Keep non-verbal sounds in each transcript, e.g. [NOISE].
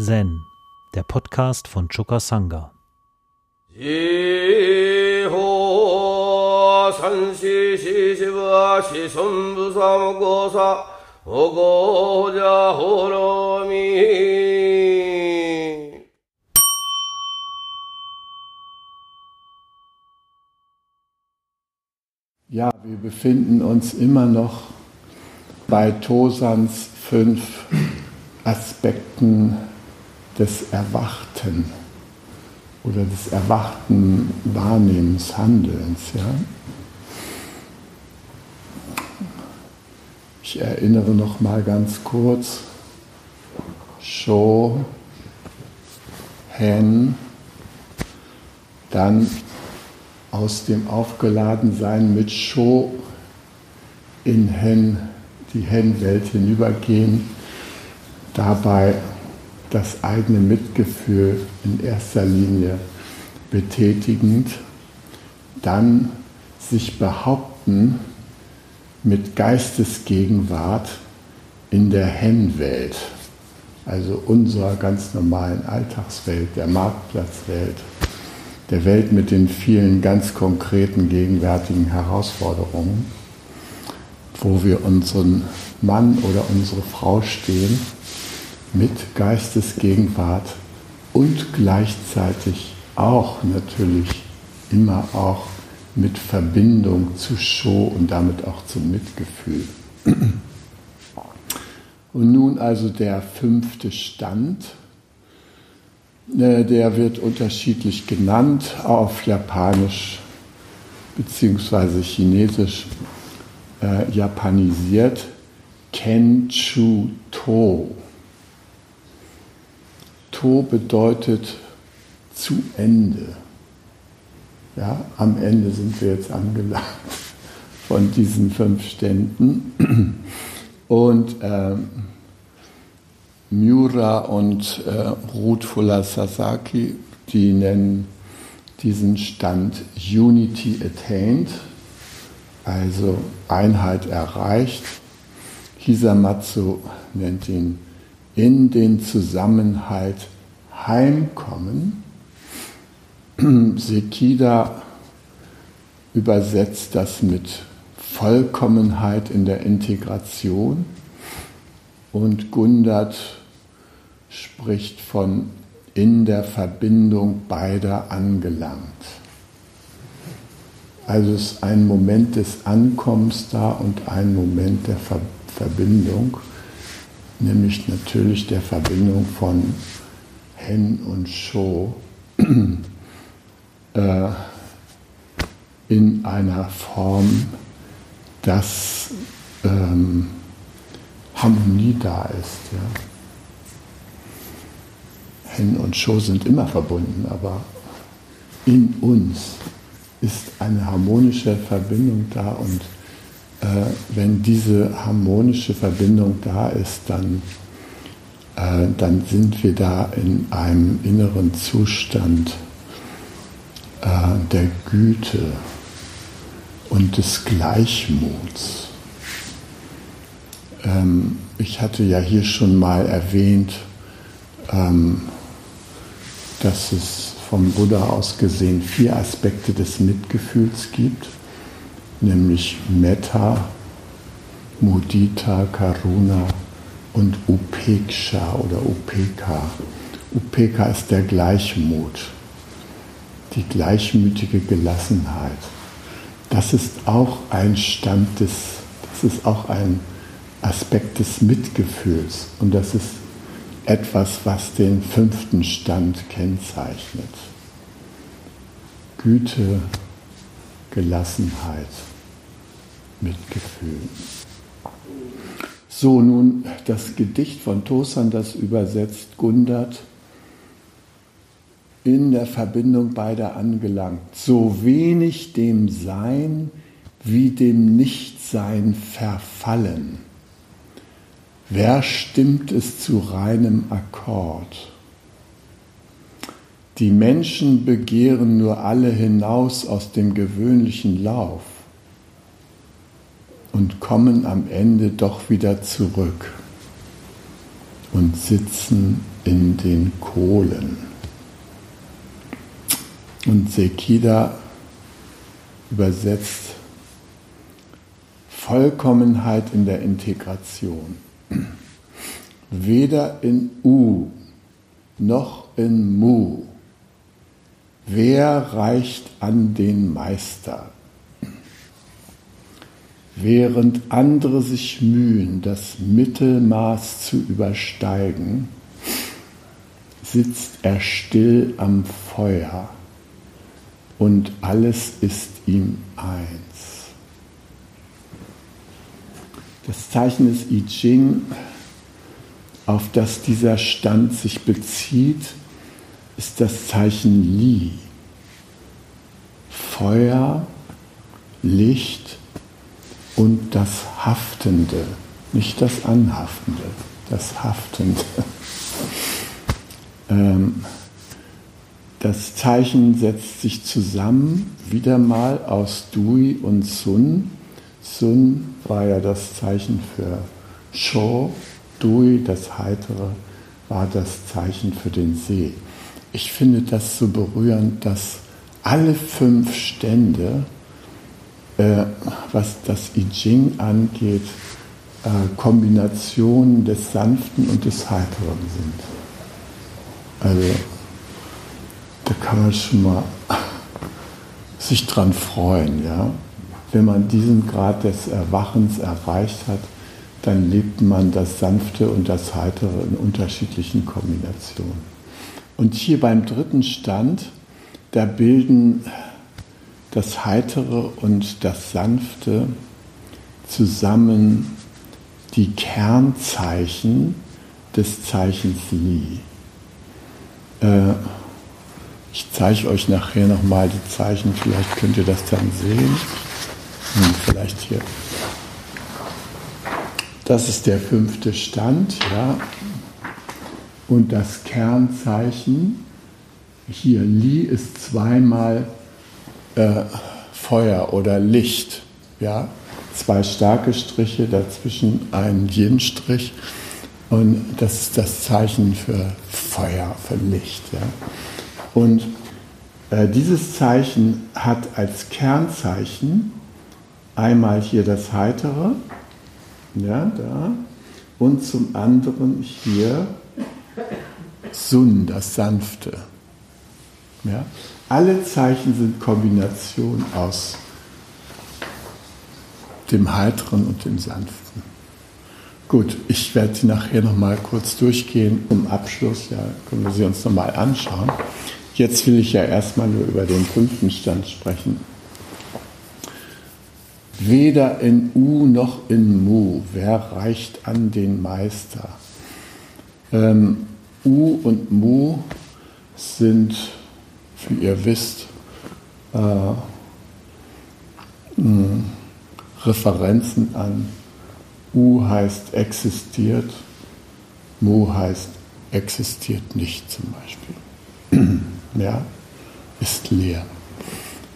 Zen, der Podcast von Choka Sangha. Ja, wir befinden uns immer noch bei Tosans fünf Aspekten des Erwachten oder des erwachten Wahrnehmens, Handelns. Ja? Ich erinnere noch mal ganz kurz. Sho, Hen, dann aus dem Aufgeladensein mit Sho in Hen, die Hen-Welt hinübergehen, dabei das eigene Mitgefühl in erster Linie betätigend, dann sich behaupten mit Geistesgegenwart in der Hen-Welt, also unserer ganz normalen Alltagswelt, der Marktplatzwelt, der Welt mit den vielen ganz konkreten gegenwärtigen Herausforderungen, wo wir unseren Mann oder unsere Frau stehen mit Geistesgegenwart und gleichzeitig auch natürlich immer auch mit Verbindung zu Show und damit auch zum Mitgefühl. Und nun also der fünfte Stand, äh, der wird unterschiedlich genannt auf Japanisch bzw. Chinesisch äh, japanisiert Kenchu To. To bedeutet zu Ende. Ja, am Ende sind wir jetzt angelangt von diesen fünf Ständen. Und ähm, Miura und äh, Ruth Fuller Sasaki, die nennen diesen Stand Unity Attained, also Einheit erreicht. Hisamatsu nennt ihn in den Zusammenhalt heimkommen. Sekida übersetzt das mit Vollkommenheit in der Integration und Gundert spricht von in der Verbindung beider angelangt. Also es ist ein Moment des Ankommens da und ein Moment der Ver Verbindung nämlich natürlich der Verbindung von Hen und Sho [CLEARS THROAT] äh, in einer Form, dass ähm, Harmonie da ist. Ja. Hen und Sho sind immer verbunden, aber in uns ist eine harmonische Verbindung da und äh, wenn diese harmonische Verbindung da ist, dann, äh, dann sind wir da in einem inneren Zustand äh, der Güte und des Gleichmuts. Ähm, ich hatte ja hier schon mal erwähnt, ähm, dass es vom Buddha aus gesehen vier Aspekte des Mitgefühls gibt nämlich Metta, Mudita, Karuna und Upeksha oder Upeka. Upeka ist der Gleichmut, die gleichmütige Gelassenheit. Das ist auch ein Stand des, das ist auch ein Aspekt des Mitgefühls und das ist etwas, was den fünften Stand kennzeichnet. Güte, Gelassenheit. Mitgefühl. So, nun das Gedicht von Tosan, das übersetzt Gundert, in der Verbindung beider angelangt. So wenig dem Sein wie dem Nichtsein verfallen. Wer stimmt es zu reinem Akkord? Die Menschen begehren nur alle hinaus aus dem gewöhnlichen Lauf und kommen am Ende doch wieder zurück und sitzen in den Kohlen. Und Sekida übersetzt Vollkommenheit in der Integration. Weder in U noch in Mu. Wer reicht an den Meister? Während andere sich mühen, das Mittelmaß zu übersteigen, sitzt er still am Feuer und alles ist ihm eins. Das Zeichen des I Ching, auf das dieser Stand sich bezieht, ist das Zeichen Li. Feuer, Licht und das Haftende, nicht das Anhaftende, das Haftende. [LAUGHS] Ähm, das Zeichen setzt sich zusammen, wieder mal aus Dui und Sun. Sun war ja das Zeichen für Sho, Dui, das Heitere, war das Zeichen für den See. Ich finde das so berührend, dass alle fünf Stände, äh, was das I Ching angeht, äh, Kombinationen des Sanften und des Heiteren sind. Also da kann man schon mal [LAUGHS] sich dran freuen, ja. Wenn man diesen Grad des Erwachens erreicht hat, dann lebt man das Sanfte und das Heitere in unterschiedlichen Kombinationen. Und hier beim dritten Stand, da bilden das Heitere und das Sanfte zusammen die Kernzeichen des Zeichens Li. Äh, ich zeige euch nachher nochmal die Zeichen, vielleicht könnt ihr das dann sehen. Hm, vielleicht hier. Das ist der fünfte Stand, ja. Und das Kernzeichen, hier Li ist zweimal äh, Feuer oder Licht, ja. Zwei starke Striche, dazwischen ein Yin-Strich. Und das ist das Zeichen für Feuer, für Licht. Ja. Und äh, dieses Zeichen hat als Kernzeichen einmal hier das Heitere, ja, da, und zum anderen hier Sun, das Sanfte. Ja. Alle Zeichen sind Kombination aus dem Heiteren und dem Sanften. Gut, ich werde sie nachher nochmal kurz durchgehen. Zum Abschluss, ja, können wir sie uns nochmal anschauen. Jetzt will ich ja erstmal nur über den fünften Stand sprechen. Weder in U noch in Mu, wer reicht an den Meister? Ähm, U und Mu sind, wie ihr wisst, äh, Referenzen an. U heißt existiert, Mu heißt existiert nicht zum Beispiel [CLEARS THROAT] ja, ist leer.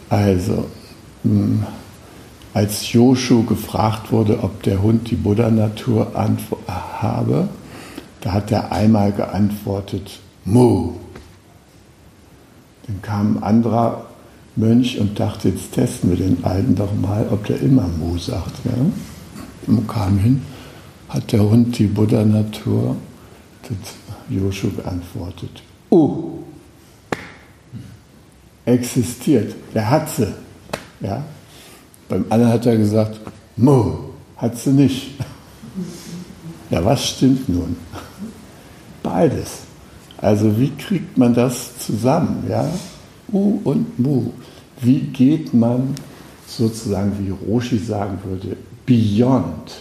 Also, als Joshu gefragt wurde, ob der Hund die Buddha-Natur habe, da hat er einmal geantwortet, Mu. Dann kam ein anderer Mönch und dachte, jetzt testen wir den Alten doch mal, ob der immer Mu sagt. Ja? Und kam hin, hat der Hund die Buddha-Natur, Joshu geantwortet, Uh existiert. Wer hat sie? Ja? Beim anderen hat er gesagt, Mo, hat sie nicht. Ja, was stimmt nun? Beides. Also wie kriegt man das zusammen? Ja? U und Mu. Wie geht man sozusagen, wie Roshi sagen würde, beyond?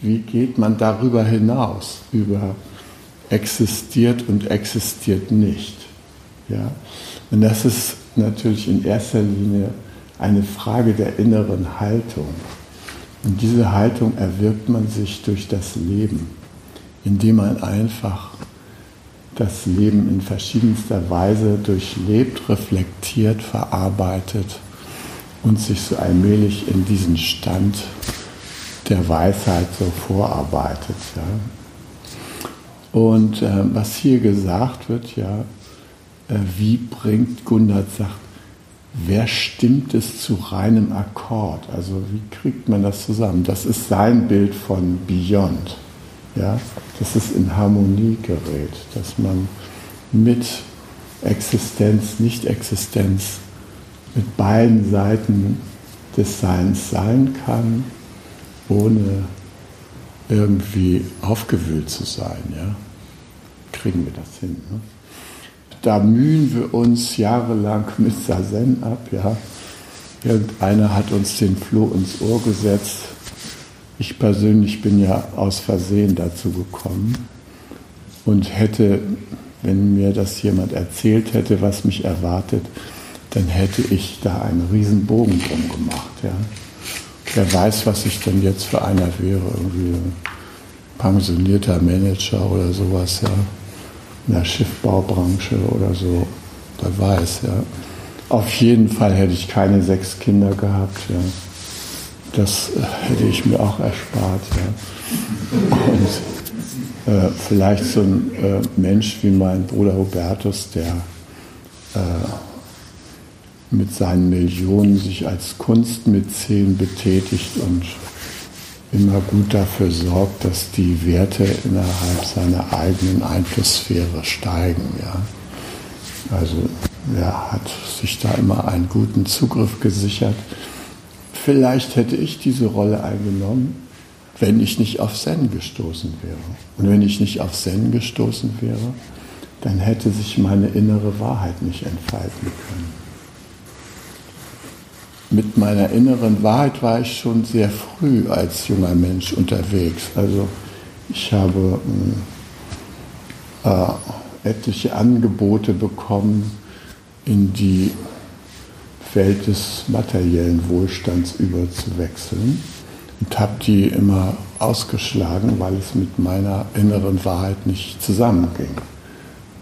Wie geht man darüber hinaus, über existiert und existiert nicht? Ja? Und das ist natürlich in erster Linie eine Frage der inneren Haltung. Und diese Haltung erwirbt man sich durch das Leben, indem man einfach das Leben in verschiedenster Weise durchlebt, reflektiert, verarbeitet und sich so allmählich in diesen Stand der Weisheit so vorarbeitet. Ja. Und äh, was hier gesagt wird, ja, äh, wie bringt Gundert sagt, wer stimmt es zu reinem Akkord? Also wie kriegt man das zusammen? Das ist sein Bild von Beyond. Ja, dass es in Harmonie gerät, dass man mit Existenz, Nicht-Existenz, mit beiden Seiten des Seins sein kann, ohne irgendwie aufgewühlt zu sein. Ja? Kriegen wir das hin? Ne? Da mühen wir uns jahrelang [LAUGHS] mit Sazen ab. Ja? Irgendeiner hat uns den Floh ins Ohr gesetzt. Ich persönlich bin ja aus Versehen dazu gekommen und hätte, wenn mir das jemand erzählt hätte, was mich erwartet, dann hätte ich da einen riesen Bogen drum gemacht. Ja. Wer weiß, was ich denn jetzt für einer wäre, irgendwie ein pensionierter Manager oder sowas, ja, in der Schiffbaubranche oder so, wer weiß, ja. Auf jeden Fall hätte ich keine sechs Kinder gehabt, ja. Das äh, hätte ich mir auch erspart, ja. Und äh, vielleicht so ein äh, Mensch wie mein Bruder Hubertus, der äh, mit seinen Millionen sich als Kunstmäzen betätigt und immer gut dafür sorgt, dass die Werte innerhalb seiner eigenen Einflusssphäre steigen. Ja. Also er hat sich da immer einen guten Zugriff gesichert. Vielleicht hätte ich diese Rolle eingenommen, wenn ich nicht auf Zen gestoßen wäre. Und wenn ich nicht auf Zen gestoßen wäre, dann hätte sich meine innere Wahrheit nicht entfalten können mit meiner inneren Wahrheit war ich schon sehr früh als junger Mensch unterwegs. Also ich habe äh, etliche Angebote bekommen, in die Welt des materiellen Wohlstands überzuwechseln und habe die immer ausgeschlagen, weil es mit meiner inneren Wahrheit nicht zusammenging.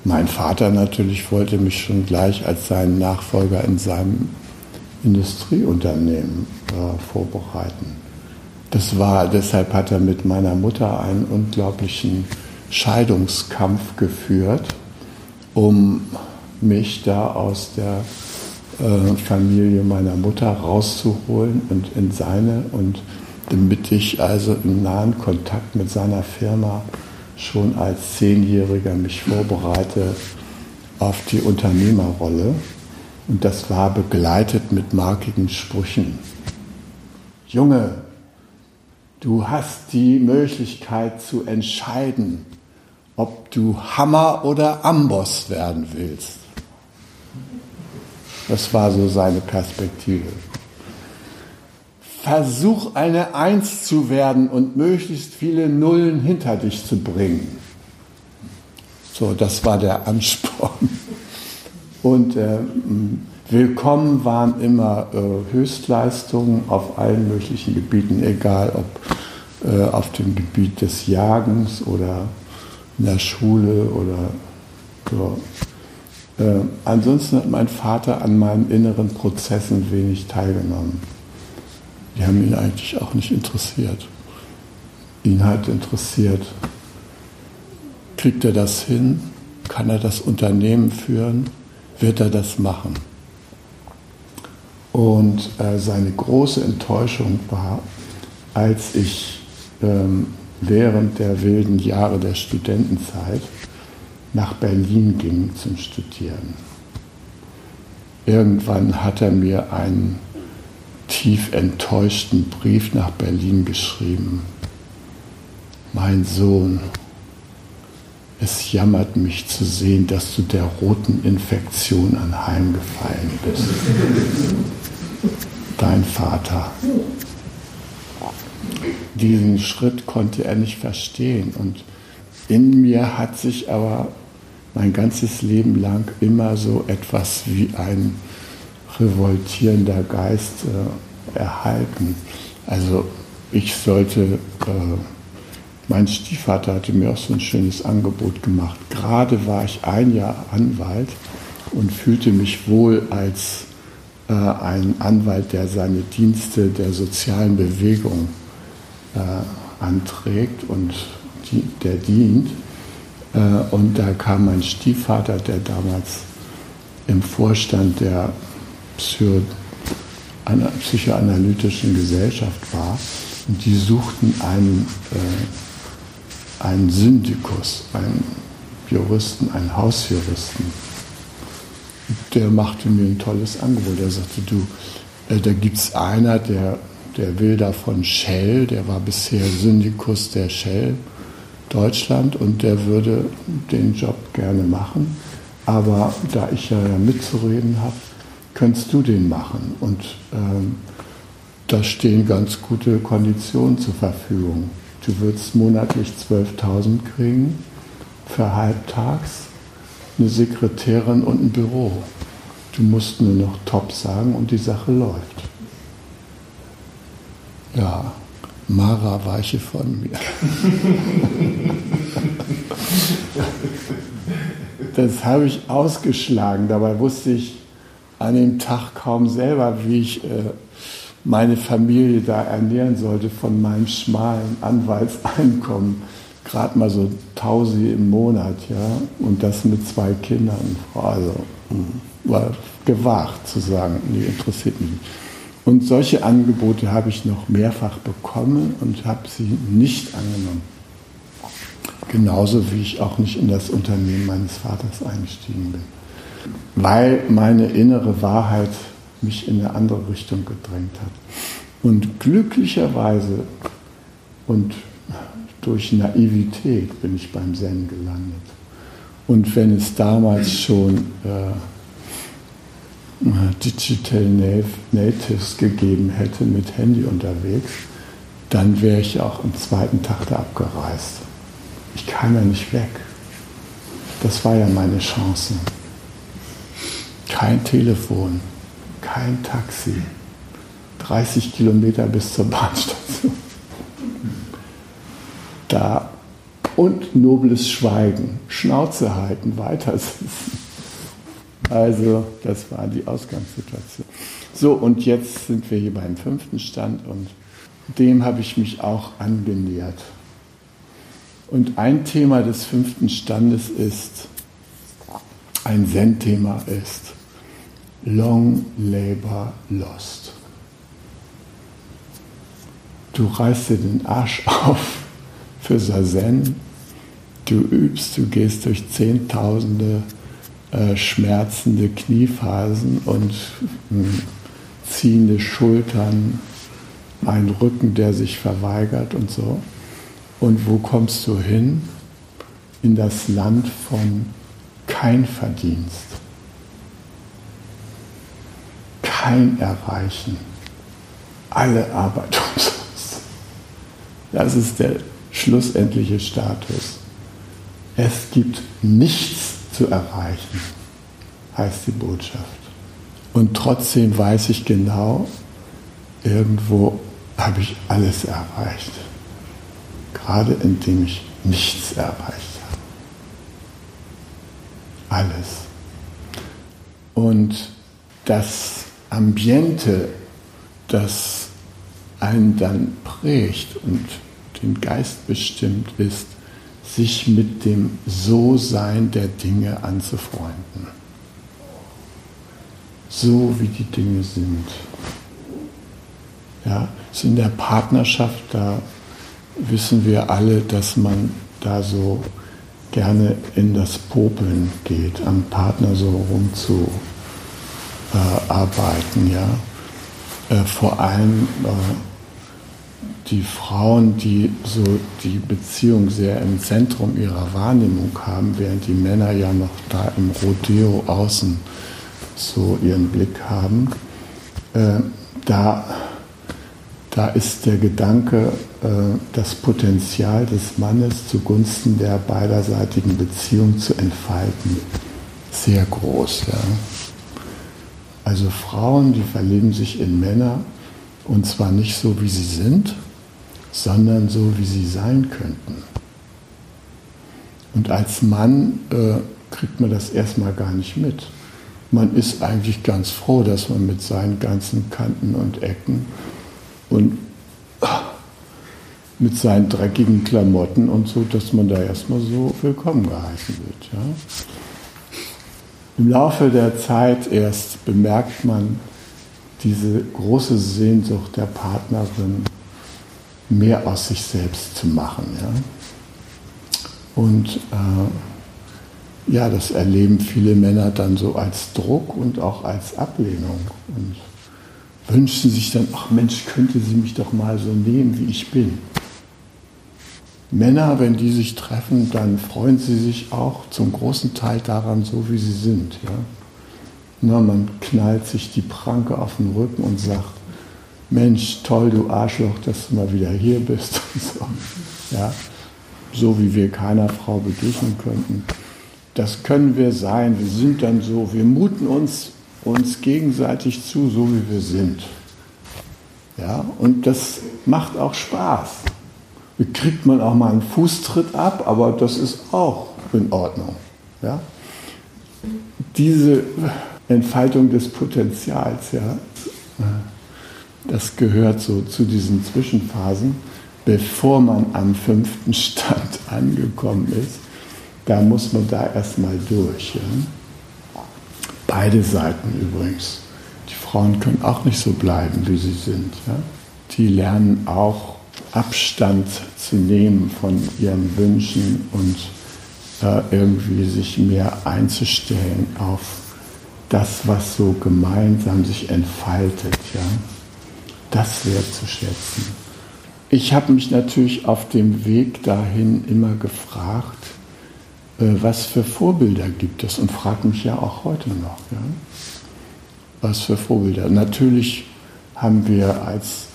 Mein Vater natürlich wollte mich schon gleich als seinen Nachfolger in seinem Industrieunternehmen äh, vorbereiten. Das war, deshalb hat er mit meiner Mutter einen unglaublichen Scheidungskampf geführt, um mich da aus der Familie meiner Mutter rauszuholen und in seine und damit ich also im nahen Kontakt mit seiner Firma schon als Zehnjähriger mich vorbereite auf die Unternehmerrolle. Und das war begleitet mit markigen Sprüchen. Junge, du hast die Möglichkeit zu entscheiden, ob du Hammer oder Amboss werden willst. Das war so seine Perspektive. Versuch eine Eins zu werden und möglichst viele Nullen hinter dich zu bringen. So, das war der [LAUGHS] Ansporn. Und äh, willkommen waren immer äh, Höchstleistungen auf allen möglichen Gebieten, egal ob äh, auf dem Gebiet des Jagens oder in der Schule oder so. Äh, ansonsten hat mein Vater an meinen inneren Prozessen wenig teilgenommen. Die haben ihn eigentlich auch nicht interessiert. Ihn hat interessiert, kriegt er das hin? Kann er das Unternehmen führen? wird er das machen. Und äh, seine große Enttäuschung war, als ich ähm, während der wilden Jahre der Studentenzeit nach Berlin ging zum Studieren. Irgendwann hat er mir einen tief enttäuschten Brief nach Berlin geschrieben. Mein Sohn, es jammert mich zu sehen, dass du der roten Infektion anheimgefallen bist. Dein Vater. Diesen Schritt konnte er nicht verstehen. Und in mir hat sich aber mein ganzes Leben lang immer so etwas wie ein revoltierender Geist äh, erhalten. Also ich sollte äh, mein Stiefvater hatte mir auch so ein schönes Angebot gemacht. Gerade war ich ein Jahr Anwalt und fühlte mich wohl als äh, ein Anwalt, der seine Dienste der sozialen Bewegung äh, anträgt und die, der dient. Äh, und da kam mein Stiefvater, der damals im Vorstand der Psycho psychoanalytischen Gesellschaft war. Und die suchten einen, äh, einen Syndikus, einen Juristen, einen Hausjuristen. Der machte mir ein tolles Angebot. Er sagte, du, äh, da gibt es einer, der, der will da von Shell, der war bisher Syndikus der Shell Deutschland und der würde den Job gerne machen. Aber da ich ja mitzureden habe, könntest du den machen. Und ähm, da stehen ganz gute Konditionen zur Verfügung. Du würdest monatlich 12.000 kriegen für halbtags, eine Sekretärin und ein Büro. Du musst nur noch top sagen und die Sache läuft. Ja, Mara weiche von mir. das habe ich ausgeschlagen. Dabei wusste ich an dem Tag kaum selber, wie ich äh, meine Familie da ernähren sollte von meinem schmalen Anwaltseinkommen. Gerade mal so Tausi im Monat, ja, und das mit zwei Kindern. Also mm, war gewagt zu sagen, nee, interessiert mich nicht. Und solche Angebote habe ich noch mehrfach bekommen und habe sie nicht angenommen. Genauso wie ich auch nicht in das Unternehmen meines Vaters eingestiegen bin weil meine innere Wahrheit mich in eine andere Richtung gedrängt hat. Und glücklicherweise und durch Naivität bin ich beim Zen gelandet. Und wenn es damals schon äh, Digital Natives gegeben hätte mit Handy unterwegs, dann wäre ich auch am zweiten Tag da abgereist. Ich kam ja nicht weg. Das war ja meine Chance. Kein Telefon, kein Taxi. 30 Kilometer bis zur Bahnstation. Da und nobles Schweigen, Schnauze halten, weitersitzen. Also, das war die Ausgangssituation. So, und jetzt sind wir hier beim fünften Stand und dem habe ich mich auch angenähert. Und ein Thema des fünften Standes ist, ein Zen-Thema ist, Long Labor Lost. Du reißt dir den Arsch [LAUGHS] auf für Sazen, du übst, du gehst durch Zehntausende äh, schmerzende Kniephasen und äh, ziehende Schultern, ein Rücken, der sich verweigert und so. Und wo kommst du hin? In das Land von kein Verdienst kein Erreichen. Alle Arbeit umsonst. Das ist der schlussendliche Status. Es gibt nichts zu erreichen, heißt die Botschaft. Und trotzdem weiß ich genau, irgendwo habe ich alles erreicht. Gerade indem ich nichts erreicht habe. Alles. Und das Ambiente, das einen dann prägt und den Geist bestimmt, ist, sich mit dem So-Sein der Dinge anzufreunden. So wie die Dinge sind. Ja, so in der Partnerschaft, da wissen wir alle, dass man da so gerne in das Popeln geht, am Partner so rumzu äh. Ja? Äh, vor allem äh, die Frauen, die so die Beziehung sehr im Zentrum ihrer Wahrnehmung haben, während die Männer ja noch da im Rodeo außen so ihren Blick haben, äh, da, da ist der Gedanke, äh, das Potenzial des Mannes zugunsten der beiderseitigen Beziehung zu entfalten, sehr groß. Ja. Also Frauen, die verlieben sich in Männer und zwar nicht so, wie sie sind, sondern so, wie sie sein könnten. Und als Mann äh, kriegt man das erstmal gar nicht mit. Man ist eigentlich ganz froh, dass man mit seinen ganzen Kanten und Ecken und mit seinen dreckigen Klamotten und so, dass man da erstmal so willkommen geheißen wird. Ja. Im Laufe der Zeit erst bemerkt man diese große Sehnsucht der Partnerin, mehr aus sich selbst zu machen. Ja. Und äh, ja, das erleben viele Männer dann so als Druck und auch als Ablehnung. Und wünschen sich dann, ach Mensch, könnte sie mich doch mal so nehmen, wie ich bin. Männer, wenn die sich treffen, dann freuen sie sich auch zum großen Teil daran, so wie sie sind. Ja? Na, man knallt sich die Pranke auf den Rücken und sagt, Mensch, toll, du Arschloch, dass du mal wieder hier bist. [LAUGHS] so. Ja? so wie wir keiner Frau begegnen könnten. Das können wir sein, wir sind dann so, wir muten uns, uns gegenseitig zu, so wie wir sind. Ja, und das macht auch Spaß kriegt man auch mal einen Fußtritt ab, aber das ist auch in Ordnung. Ja? Diese Entfaltung des Potenzials, ja, das gehört so zu diesen Zwischenphasen, bevor man am fünften Stand [LAUGHS] angekommen ist. Da muss man da erstmal durch. Ja? Beide Seiten übrigens. Die Frauen können auch nicht so bleiben, wie sie sind. Ja? Die lernen auch Abstand zu nehmen von ihren Wünschen und äh, irgendwie sich mehr einzustellen auf das, was so gemeinsam sich entfaltet, ja, das wertzuschätzen. Ich habe mich natürlich auf dem Weg dahin immer gefragt, äh, was für Vorbilder gibt es und frage mich ja auch heute noch, ja, was für Vorbilder. Natürlich haben wir als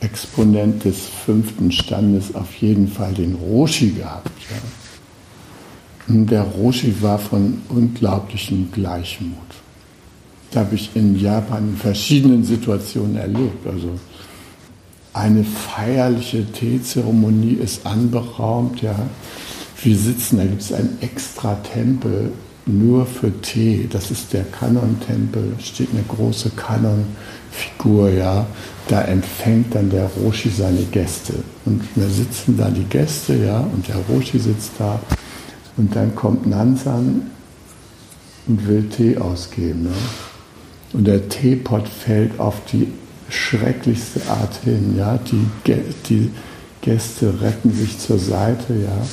Exponent des fünften Standes auf jeden Fall den Roshi gehabt. Ja. Der Roshi war von unglaublichem Gleichmut. Habe ich in Japan in verschiedenen Situationen erlebt. Also eine feierliche Teezeremonie ist anberaumt. Ja. Wir sitzen, da gibt es einen extra Tempel nur für Tee. Das ist der Kanon-Tempel, steht eine große Kanon-Figur, ja da empfängt dann der Roshi seine Gäste. Und wir sitzen da die Gäste, ja, und der Roshi sitzt da. Und dann kommt Nansan und will Tee ausgeben. Ne? Und der Teepot fällt auf die schrecklichste Art hin. Ja? Die, die Gäste retten sich zur Seite. Ja?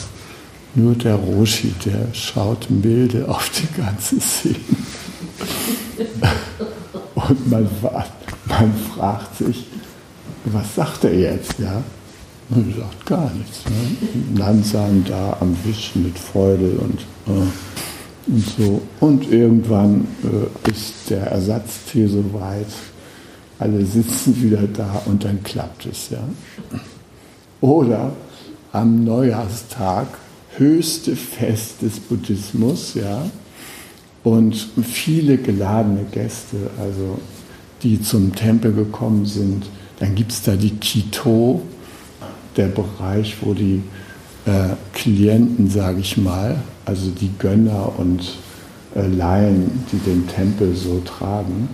Nur der Roshi, der schaut milde [LAUGHS] auf die ganze Szene. [LAUGHS] Und man man fragt sich, was sagt er jetzt? Ja? Er sagt gar nichts. Ne? Langsam da am Wischen mit Freude und, äh, und so. Und irgendwann äh, ist der Ersatztee soweit. Alle sitzen wieder da und dann klappt es. Ja? Oder am Neujahrstag, höchste Fest des Buddhismus, ja, und viele geladene Gäste, also die zum Tempel gekommen sind. Dann gibt es da die Kito, der Bereich, wo die äh, Klienten, sage ich mal, also die Gönner und äh, Laien, die den Tempel so tragen,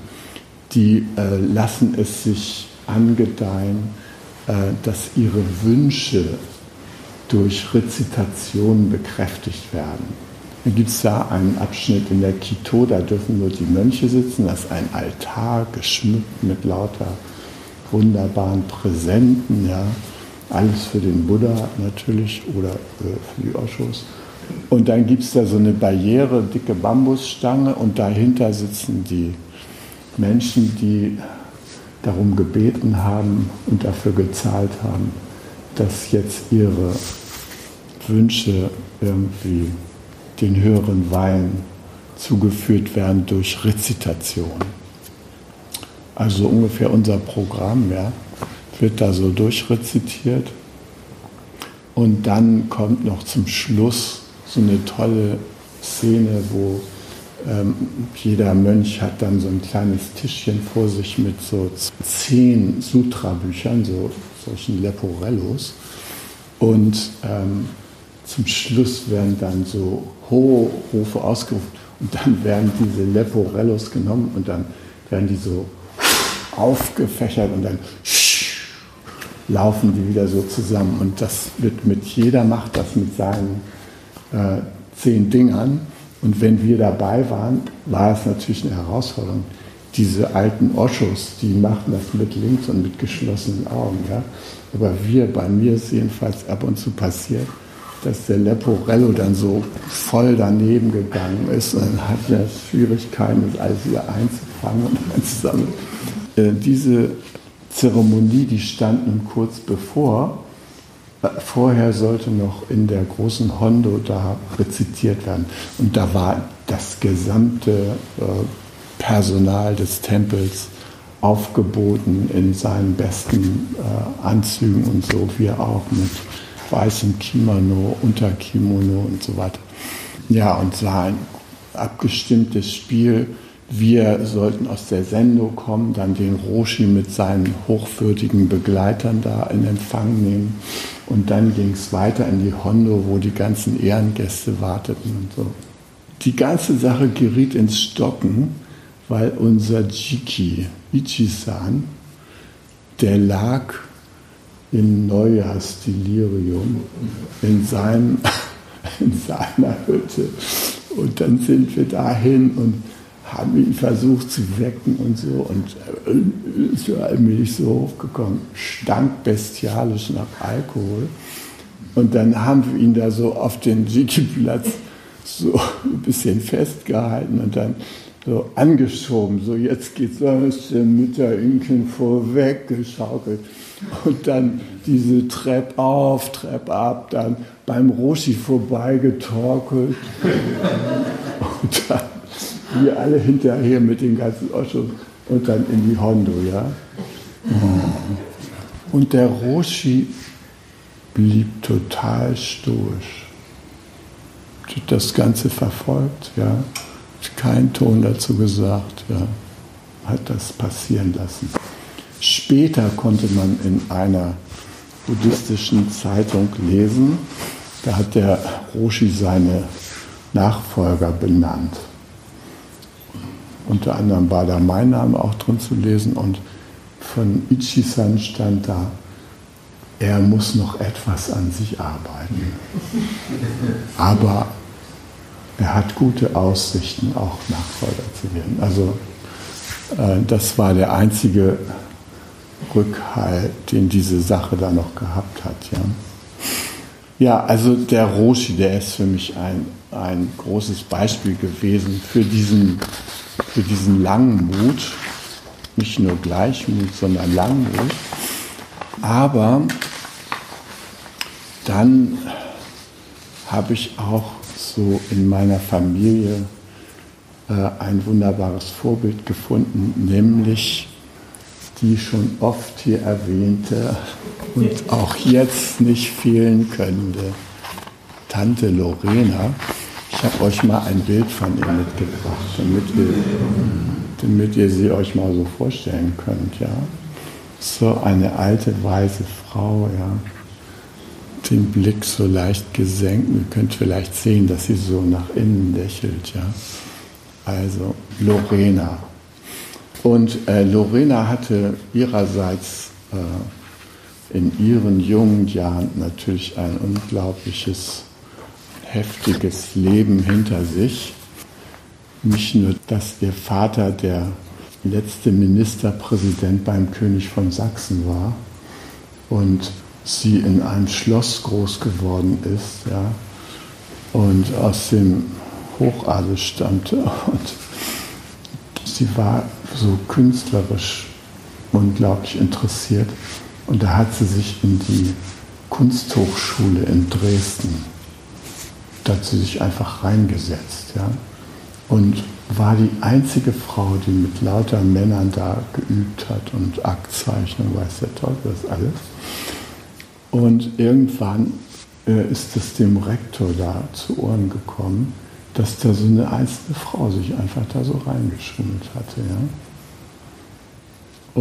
die äh, lassen es sich angedeihen, äh, dass ihre Wünsche durch Rezitation bekräftigt werden. Dann gibt es da einen Abschnitt in der Kito, da dürfen nur die Mönche sitzen. Das ist ein Altar, geschmückt mit lauter wunderbaren Präsenten. Ja. Alles für den Buddha natürlich oder für die Oshos. Und dann gibt es da so eine Barriere, dicke Bambusstange und dahinter sitzen die Menschen, die darum gebeten haben und dafür gezahlt haben, dass jetzt ihre Wünsche irgendwie den höheren Wein zugeführt werden durch Rezitation. Also ungefähr unser Programm ja, wird da so durchrezitiert. Und dann kommt noch zum Schluss so eine tolle Szene, wo ähm, jeder Mönch hat dann so ein kleines Tischchen vor sich mit so zehn Sutra-Büchern, so solchen Leporellos. Und ähm, zum Schluss werden dann so hohe Rufe ausgerufen und dann [LAUGHS] werden diese Leporellos genommen und dann werden die so aufgefächert und dann laufen die wieder so zusammen. Und das wird mit jeder macht das mit seinen äh, zehn Dingern. Und wenn wir dabei waren, war es natürlich eine Herausforderung. Diese alten Oschos, die machten das mit links und mit geschlossenen Augen. Ja? Aber wir, bei mir ist jedenfalls ab und zu passiert, dass der Leporello dann so voll daneben gegangen ist und dann hat er Schwierigkeiten, das alles wieder einzufangen und einzusammeln. Äh, diese Zeremonie, die stand nun kurz bevor. Vorher sollte noch in der großen Hondo da rezitiert werden. Und da war das gesamte äh, Personal des Tempels aufgeboten in seinen besten äh, Anzügen und so, wir auch mit weißem Kimono, Unterkimono und so weiter. Ja, und war ein abgestimmtes Spiel. Wir sollten aus der Sendung kommen, dann den Roshi mit seinen hochwürdigen Begleitern da in Empfang nehmen. Und dann ging es weiter in die Hondo, wo die ganzen Ehrengäste warteten und so. Die ganze Sache geriet ins Stocken, weil unser Jiki, Ichi-san, der lag in Neujahrsdelirium in, seinem, [LAUGHS] in seiner Hütte. Und dann sind wir dahin und haben ihn versucht zu wecken und so. Und äh, ist ja allmählich so hochgekommen, stank bestialisch nach Alkohol. Und dann haben wir ihn da so auf den Jiki-Platz so ein bisschen festgehalten und dann so angeschoben. So, jetzt geht's los, der Inken vorweg geschaukelt. Und dann diese Treppe auf, Treppe ab, dann beim Roshi vorbeigetorkelt. Und dann wir alle hinterher mit den ganzen Oschos und dann in die Hondo, ja. Und der Roshi blieb total stoisch. Das Ganze verfolgt, ja. Kein Ton dazu gesagt, ja. Hat das passieren lassen. Später konnte man in einer buddhistischen Zeitung lesen, da hat der Roshi seine Nachfolger benannt. Unter anderem war da mein Name auch drin zu lesen und von Ichi-san stand da, er muss noch etwas an sich arbeiten. Aber er hat gute Aussichten, auch Nachfolger zu werden. Also äh, das war der einzige Rückhalt, den diese Sache da noch gehabt hat. Ja, ja also der Roshi, der ist für mich ein, ein großes Beispiel gewesen für diesen, für diesen Langmut. Nicht nur Gleichmut, sondern Langmut. Aber dann habe ich auch so in meiner Familie äh, ein wunderbares Vorbild gefunden, nämlich die schon oft hier erwähnte und auch jetzt nicht fehlen könnte Tante Lorena. Ich habe euch mal ein Bild von ihr mitgebracht, damit ihr, damit ihr sie euch mal so vorstellen könnt. Ja? So eine alte, weise Frau, ja. den Blick so leicht gesenkt. Ihr könnt vielleicht sehen, dass sie so nach innen lächelt. Ja? Also Lorena, und äh, Lorena hatte ihrerseits äh, in ihren jungen Jahren natürlich ein unglaubliches, heftiges Leben hinter sich. Nicht nur, dass ihr Vater der letzte Ministerpräsident beim König von Sachsen war und sie in einem Schloss groß geworden ist, ja, und aus dem Hochadel stammte und sie war so künstlerisch unglaublich interessiert. Und da hat sie sich in die Kunsthochschule in Dresden, da hat sie sich einfach reingesetzt. Ja? Und war die einzige Frau, die mit lauter Männern da geübt hat und Aktzeichnung, weiß der Teufel das alles. Und irgendwann äh, ist es dem Rektor da zu Ohren gekommen, dass da so eine einzelne Frau sich einfach da so reingeschummelt hatte. Ja?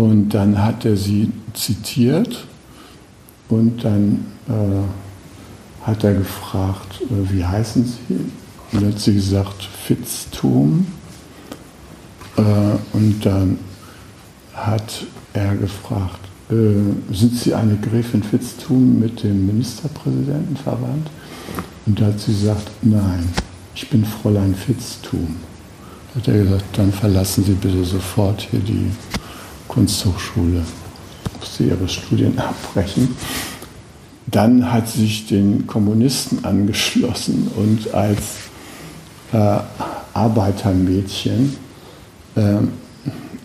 Und dann hat er sie zitiert und dann äh, hat er gefragt, äh, wie heißen Sie? Und dann hat sie gesagt, Fitztum. Äh, und dann hat er gefragt, äh, sind Sie eine Gräfin Fitzthum mit dem Ministerpräsidenten verwandt? Und da hat sie gesagt, nein, ich bin Fräulein Fitzthum. Da hat er gesagt, dann verlassen Sie bitte sofort hier die Kunsthochschule. Musste ihre Studien abbrechen. Dann hat sie sich den Kommunisten angeschlossen und als äh, Arbeitermädchen äh,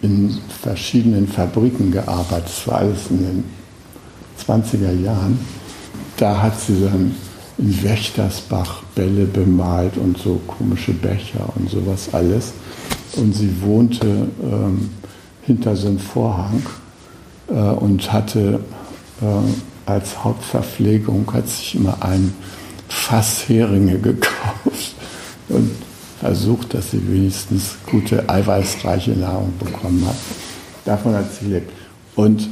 in verschiedenen Fabriken gearbeitet. Das war alles in den 20er Jahren. Da hat sie dann in Wächtersbach Bälle bemalt und so komische Becher und sowas alles. Und sie wohnte ähm, hinter so einem Vorhang äh, und hatte äh, als Hauptverpflegung hat sich immer ein Fass Heringe gekauft und versucht, dass sie wenigstens gute, eiweißreiche Nahrung bekommen hat. Davon hat sie gelebt. Und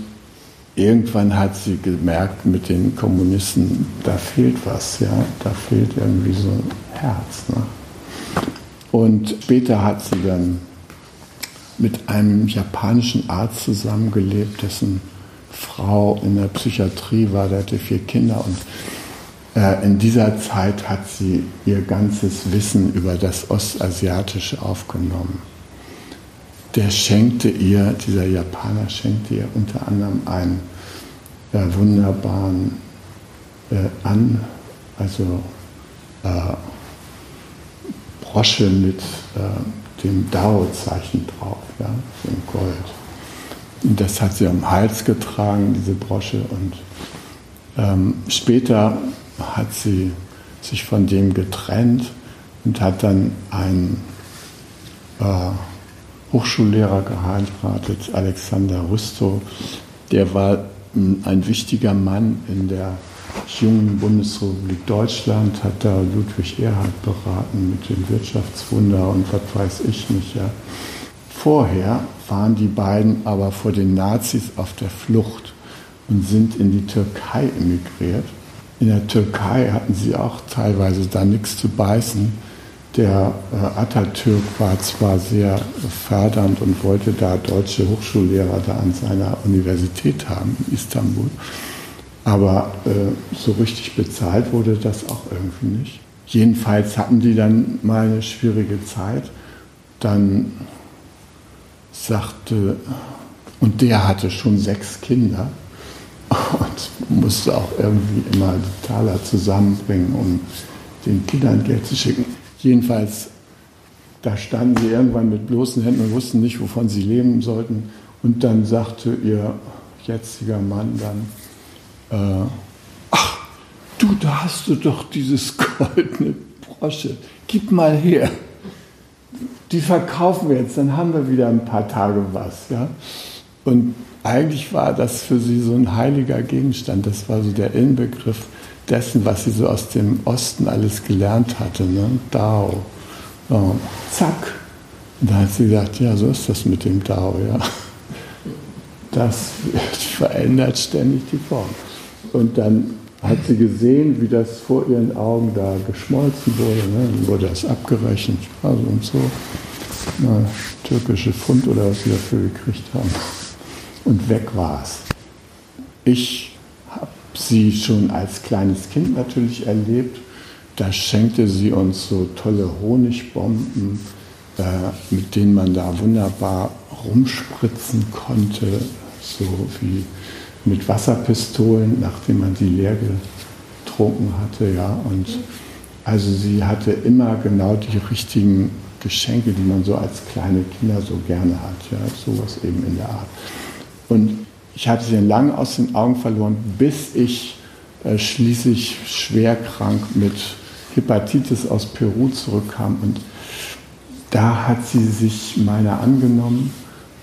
irgendwann hat sie gemerkt, mit den Kommunisten, da fehlt was, ja, da fehlt irgendwie so ein Herz. Ne? Und später hat sie dann mit einem japanischen Arzt zusammengelebt, dessen Frau in der Psychiatrie war, der hatte vier Kinder und äh, in dieser Zeit hat sie ihr ganzes Wissen über das Ostasiatische aufgenommen. Der schenkte ihr, dieser Japaner schenkte ihr unter anderem einen äh, wunderbaren äh, An, also äh, Brosche mit äh, dem Dao-Zeichen drauf, ja, in Gold. Und das hat sie am Hals getragen, diese Brosche. Und ähm, später hat sie sich von dem getrennt und hat dann einen äh, Hochschullehrer geheiratet, Alexander Rüstow. Der war ein wichtiger Mann in der jungen Bundesrepublik Deutschland, hat da Ludwig Erhard beraten mit dem Wirtschaftswunder und was weiß ich nicht. Ja. Vorher waren die beiden aber vor den Nazis auf der Flucht und sind in die Türkei emigriert. In der Türkei hatten sie auch teilweise da nichts zu beißen. Der äh, Atatürk war zwar sehr fördernd und wollte da deutsche Hochschullehrer da an seiner Universität haben in Istanbul, aber äh, so richtig bezahlt wurde das auch irgendwie nicht. Jedenfalls hatten die dann mal eine schwierige Zeit. Dann sagte, und der hatte schon sechs Kinder und musste auch irgendwie immer die Taler zusammenbringen, um den Kindern Geld zu schicken. Jedenfalls, da standen sie irgendwann mit bloßen Händen und wussten nicht, wovon sie leben sollten. Und dann sagte ihr jetziger Mann dann, äh, ach, du, da hast du doch dieses goldene Brosche, gib mal her die verkaufen wir jetzt, dann haben wir wieder ein paar Tage was. Ja? Und eigentlich war das für sie so ein heiliger Gegenstand. Das war so der Inbegriff dessen, was sie so aus dem Osten alles gelernt hatte. Ne? Dao. So, zack. Und da hat sie gesagt, ja, so ist das mit dem Dao. Ja? Das [LAUGHS] verändert ständig die Form. Und dann hat sie gesehen, wie das vor ihren Augen da geschmolzen wurde. Ne? Dann wurde das abgerechnet, also und so. Mal türkische Pfund oder was sie dafür gekriegt haben. Und weg war es. Ich habe sie schon als kleines Kind natürlich erlebt. Da schenkte sie uns so tolle Honigbomben, äh, mit denen man da wunderbar rumspritzen konnte, so wie mit Wasserpistolen, nachdem man die leer getrunken hatte. Ja. Und also sie hatte immer genau die richtigen Geschenke, die man so als kleine Kinder so gerne hat. Ja. Sowas eben in der Art. Und ich hatte sie lange aus den Augen verloren, bis ich äh, schließlich schwer krank mit Hepatitis aus Peru zurückkam. Und da hat sie sich meiner angenommen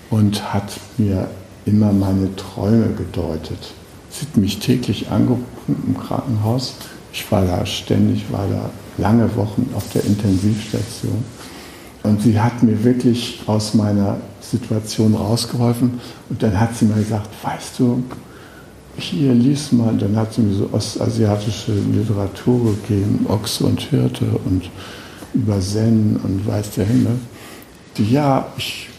und hat mir immer meine Träume gedeutet. Sie hat mich täglich angerufen im Krankenhaus. Ich war da ständig, war da lange Wochen auf der Intensivstation. Und sie hat mir wirklich aus meiner Situation rausgeholfen. Und dann hat sie mir gesagt, weißt du, hier lies mal. Dann hat sie mir so ostasiatische Literatur gegeben, Ochse und Hirte und über Zen und weiß der Himmel. Die, ja, ich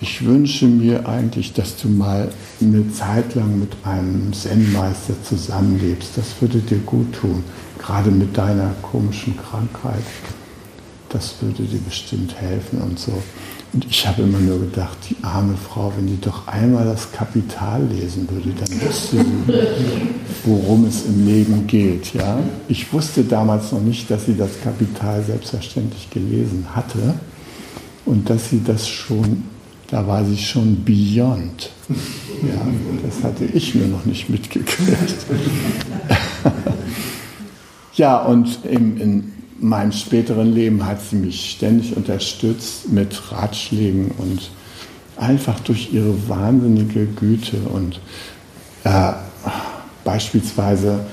ich wünsche mir eigentlich, dass du mal eine Zeit lang mit einem Zen-Meister zusammenlebst. Das würde dir gut tun, gerade mit deiner komischen Krankheit. Das würde dir bestimmt helfen und so. Und ich habe immer nur gedacht, die arme Frau, wenn die doch einmal das Kapital lesen würde, dann wüsste sie, worum es im Leben geht. Ja? Ich wusste damals noch nicht, dass sie das Kapital selbstverständlich gelesen hatte und dass sie das schon, da war sie schon beyond. Ja, das hatte ich mir noch nicht mitgekriegt. [LAUGHS] ja, und im, in, meinem späteren Leben hat sie mich ständig unterstützt mit Ratschlägen und einfach durch ihre wahnsinnige Güte. Und äh, beispielsweise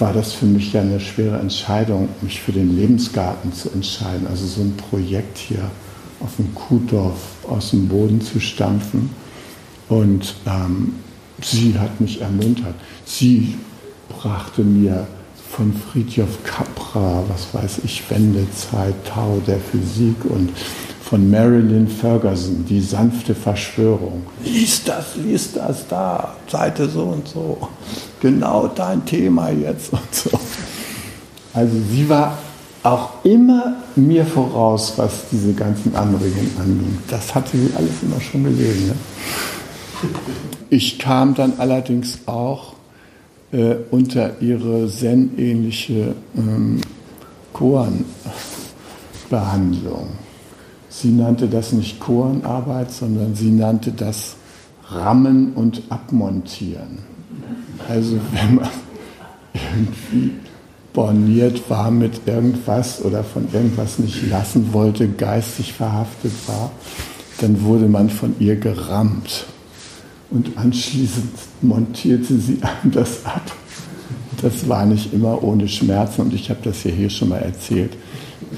war das für mich ja eine schwere Entscheidung, mich für den Lebensgarten zu entscheiden. Also so ein Projekt hier auf dem Kuhdorf aus dem Boden zu stampfen. Und ähm, sie hat mich ermuntert. Sie brachte mir von Friedjof Capra, was weiß ich, Wendezeit, Tau der Physik und von Marilyn Ferguson, die sanfte Verschwörung. Lies das, lies das da, Seite so und so. Genau dein Thema jetzt und so. Also sie war auch immer mir voraus, was diese ganzen Anregungen anging. Das hatte sie alles immer schon gelesen. Ne? Ich kam dann allerdings auch äh, unter ihre Zen-ähnliche ähm, Koan-Behandlung. Sie nannte das nicht Koanarbeit, sondern sie nannte das Rammen und Abmontieren. Also wenn man [LAUGHS] irgendwie borniert war mit irgendwas oder von irgendwas nicht lassen wollte, geistig verhaftet war, dann wurde man von ihr gerammt und anschließend montierte sie einem das ab. Das war nicht immer ohne Schmerzen und ich habe das ja hier schon mal erzählt,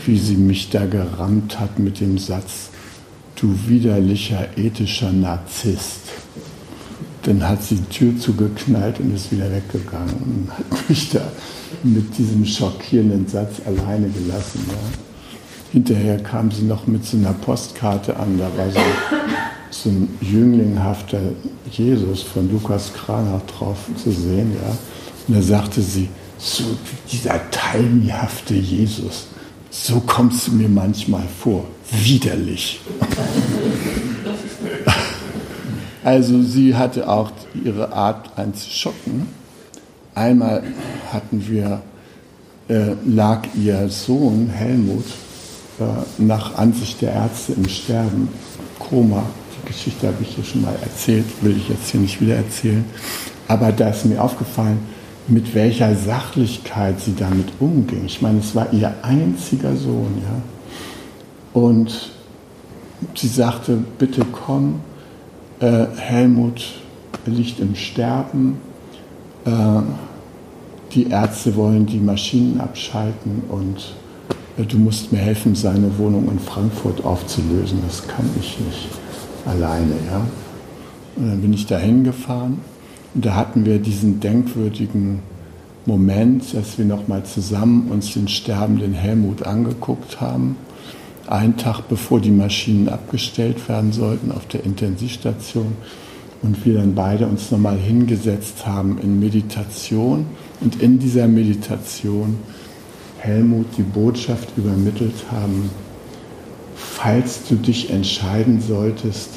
wie sie mich da gerammt hat mit dem Satz, du widerlicher ethischer Narzisst. Dann hat sie die Tür zugeknallt und ist wieder weggegangen und hat mich da mit diesem schockierenden Satz alleine gelassen. Ja. Hinterher kam sie noch mit so einer Postkarte an, da war so so ein jünglinghafter Jesus von Lukas Kranach drauf zu sehen. Ja? Und da sagte sie, so dieser teilnehmhafte Jesus, so kommst du mir manchmal vor, widerlich. Also sie hatte auch ihre Art einzuschocken. Einmal hatten wir, äh, lag ihr Sohn Helmut äh, nach Ansicht der Ärzte im Sterben, Koma Geschichte habe ich hier schon mal erzählt, will ich jetzt hier nicht wieder erzählen. Aber da ist mir aufgefallen, mit welcher Sachlichkeit sie damit umging. Ich meine, es war ihr einziger Sohn, ja. Und sie sagte, bitte komm, äh, Helmut liegt im Sterben, äh, die Ärzte wollen die Maschinen abschalten und äh, du musst mir helfen, seine Wohnung in Frankfurt aufzulösen. Das kann ich nicht alleine. Ja? Und dann bin ich da hingefahren und da hatten wir diesen denkwürdigen Moment, dass wir nochmal zusammen uns den sterbenden Helmut angeguckt haben. Einen Tag bevor die Maschinen abgestellt werden sollten auf der Intensivstation und wir dann beide uns nochmal hingesetzt haben in Meditation. Und in dieser Meditation Helmut die Botschaft übermittelt haben, falls du dich entscheiden solltest,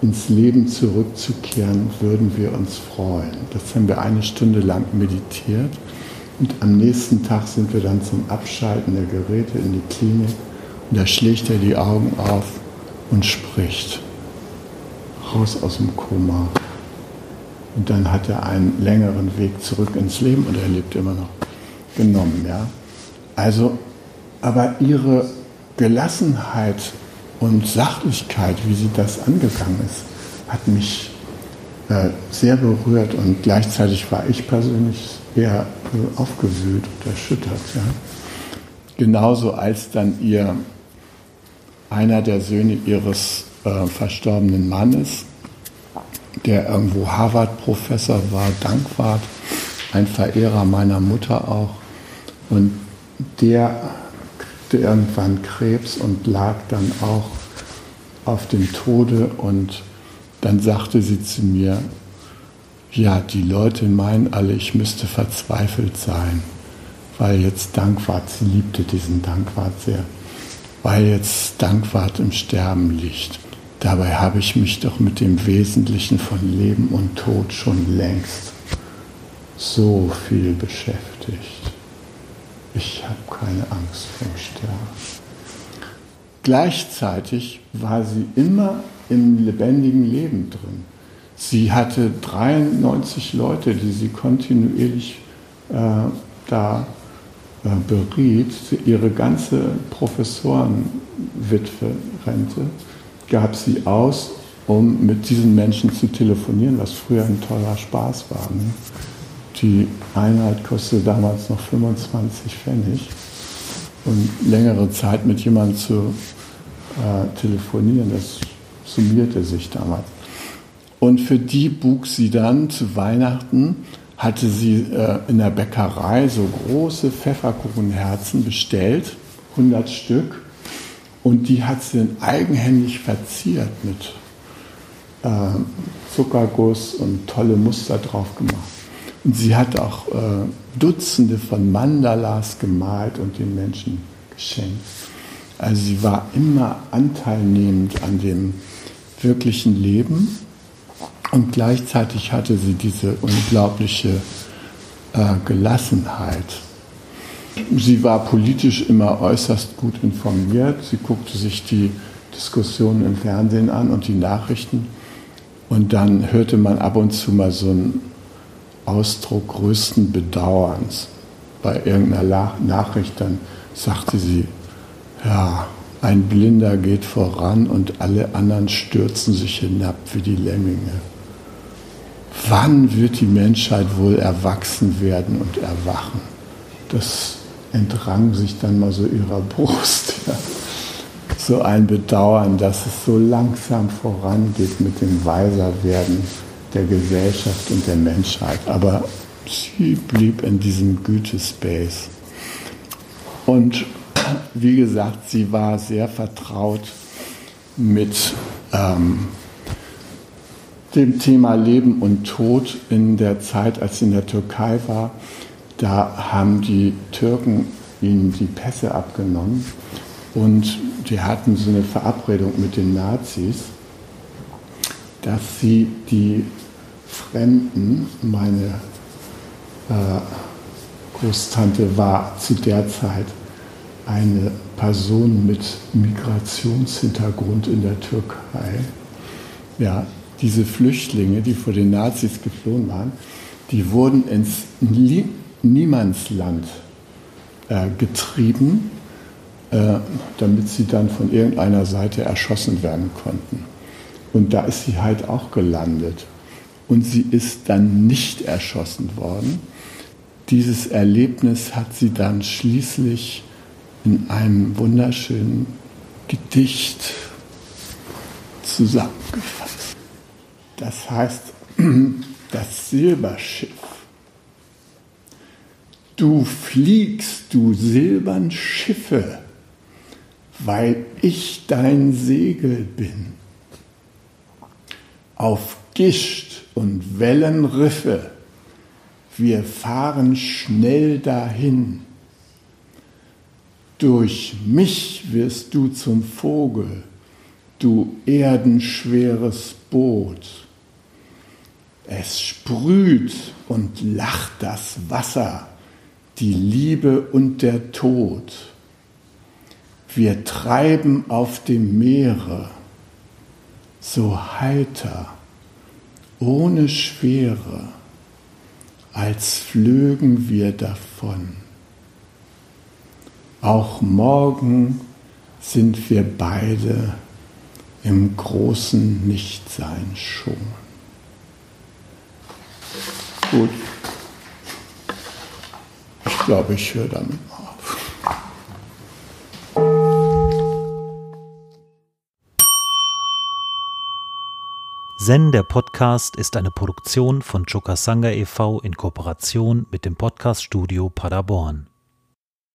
ins Leben zurückzukehren, würden wir uns freuen. Das haben wir eine Stunde lang meditiert. Und am nächsten Tag sind wir dann zum Abschalten der Geräte in die Klinik da schlägt er die Augen auf und spricht. Raus aus dem Koma. Und dann hat er einen längeren Weg zurück ins Leben und er lebt immer noch genommen. Ja? Also, aber ihre Gelassenheit und Sachlichkeit, wie sie das angegangen ist, hat mich äh, sehr berührt und gleichzeitig war ich persönlich eher äh, aufgewühlt und erschüttert. Ja. Genauso als dann ihr einer der Söhne ihres äh, verstorbenen Mannes, der irgendwo Harvard-Professor war, Dankwart, ein Verehrer meiner Mutter auch, und der kriegte irgendwann Krebs und lag dann auch auf dem Tode. Und dann sagte sie zu mir, ja, die Leute meinen alle, ich müsste verzweifelt sein, weil jetzt Dankwart, sie liebte diesen Dankwart sehr, weil jetzt Dankwart im Sterben liegt. Dabei habe ich mich doch mit dem Wesentlichen von Leben und Tod schon längst so viel beschäftigt. Ich habe keine Angst vor dem Sterben. Gleichzeitig war sie immer im lebendigen Leben drin. Sie hatte 93 Leute, die sie kontinuierlich äh, da beriet. Ihre ganze Professorenwitwe Rente gab sie aus, um mit diesen Menschen zu telefonieren, was früher ein teurer Spaß war. Ne? Die Einheit kostete damals noch 25 Pfennig. Und längere Zeit mit jemandem zu äh, telefonieren, das summierte sich damals. Und für die bug sie dann zu Weihnachten, hatte sie äh, in der Bäckerei so große Pfefferkuchenherzen bestellt, 100 Stück. Und die hat sie dann eigenhändig verziert mit äh, Zuckerguss und tolle Muster drauf gemacht. Und sie hat auch äh, Dutzende von Mandalas gemalt und den Menschen geschenkt. Also sie war immer anteilnehmend an dem wirklichen Leben und gleichzeitig hatte sie diese unglaubliche äh, Gelassenheit. Sie war politisch immer äußerst gut informiert. Sie guckte sich die Diskussionen im Fernsehen an und die Nachrichten. Und dann hörte man ab und zu mal so einen Ausdruck größten Bedauerns. Bei irgendeiner Nachricht dann sagte sie, ja, ein Blinder geht voran und alle anderen stürzen sich hinab wie die Lemminge. Wann wird die Menschheit wohl erwachsen werden und erwachen? Das entrang sich dann mal so ihrer [LAUGHS] Brust. Ja. So ein Bedauern, dass es so langsam vorangeht mit dem Weiserwerden der Gesellschaft und der Menschheit. Aber sie blieb in diesem Gütespace. Und wie gesagt, sie war sehr vertraut mit ähm, dem Thema Leben und Tod in der Zeit, als sie in der Türkei war. Da haben die Türken ihnen die Pässe abgenommen und die hatten so eine Verabredung mit den Nazis, dass sie die Fremden, meine äh, Großtante war zu der Zeit eine Person mit Migrationshintergrund in der Türkei. Ja, diese Flüchtlinge, die vor den Nazis geflohen waren, die wurden ins Niemandsland äh, getrieben, äh, damit sie dann von irgendeiner Seite erschossen werden konnten. Und da ist sie halt auch gelandet. Und sie ist dann nicht erschossen worden. Dieses Erlebnis hat sie dann schließlich in einem wunderschönen Gedicht zusammengefasst. Das heißt, [CLEARS THROAT] das Silberschiff. Du fliegst, du silbern Schiffe, weil ich dein Segel bin. Auf Gischt und Wellenriffe, wir fahren schnell dahin durch mich wirst du zum Vogel, du erdenschweres Boot. Es sprüht und lacht das Wasser, die Liebe und der Tod. Wir treiben auf dem Meere, so heiter, ohne Schwere, als flögen wir davon. Auch morgen sind wir beide im großen Nichtsein schon. Gut. Ich glaube, ich höre damit auf. Zen, der Podcast, ist eine Produktion von Chokasanga e.V. in Kooperation mit dem Podcaststudio Paderborn.